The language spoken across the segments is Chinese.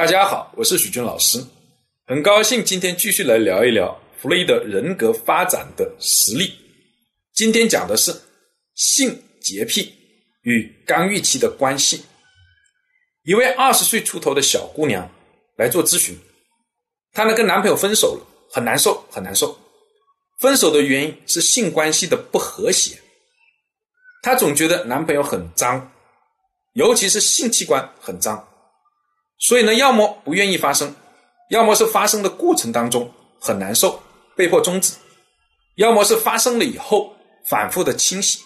大家好，我是许军老师，很高兴今天继续来聊一聊弗洛伊德人格发展的实例。今天讲的是性洁癖与刚预期的关系。一位二十岁出头的小姑娘来做咨询，她呢跟男朋友分手了，很难受，很难受。分手的原因是性关系的不和谐，她总觉得男朋友很脏，尤其是性器官很脏。所以呢，要么不愿意发生，要么是发生的过程当中很难受，被迫终止；要么是发生了以后反复的清洗。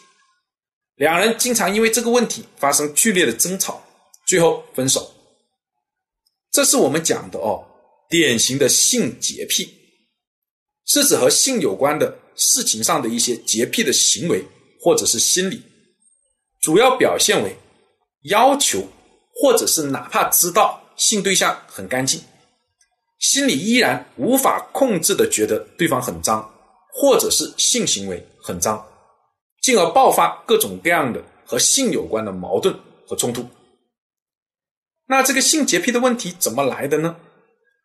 两人经常因为这个问题发生剧烈的争吵，最后分手。这是我们讲的哦，典型的性洁癖，是指和性有关的事情上的一些洁癖的行为或者是心理，主要表现为要求或者是哪怕知道。性对象很干净，心里依然无法控制的觉得对方很脏，或者是性行为很脏，进而爆发各种各样的和性有关的矛盾和冲突。那这个性洁癖的问题怎么来的呢？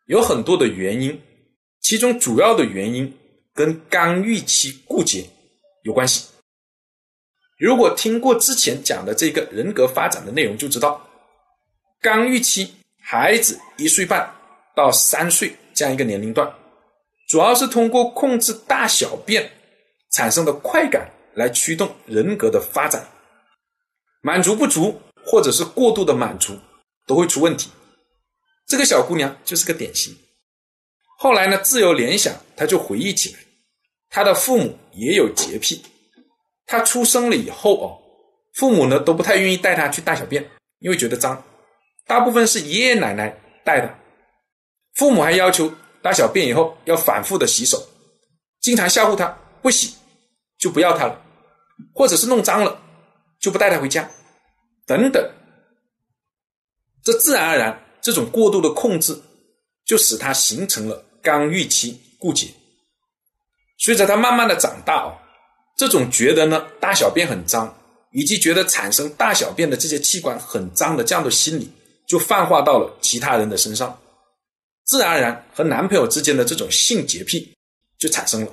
有很多的原因，其中主要的原因跟刚预期固结有关系。如果听过之前讲的这个人格发展的内容，就知道刚预期。孩子一岁半到三岁这样一个年龄段，主要是通过控制大小便产生的快感来驱动人格的发展，满足不足或者是过度的满足都会出问题。这个小姑娘就是个典型。后来呢，自由联想，她就回忆起来，她的父母也有洁癖。她出生了以后哦，父母呢都不太愿意带她去大小便，因为觉得脏。大部分是爷爷奶奶带的，父母还要求大小便以后要反复的洗手，经常吓唬他不洗就不要他了，或者是弄脏了就不带他回家，等等。这自然而然这种过度的控制，就使他形成了刚预期固结。随着他慢慢的长大哦，这种觉得呢大小便很脏，以及觉得产生大小便的这些器官很脏的这样的心理。就泛化到了其他人的身上，自然而然和男朋友之间的这种性洁癖就产生了。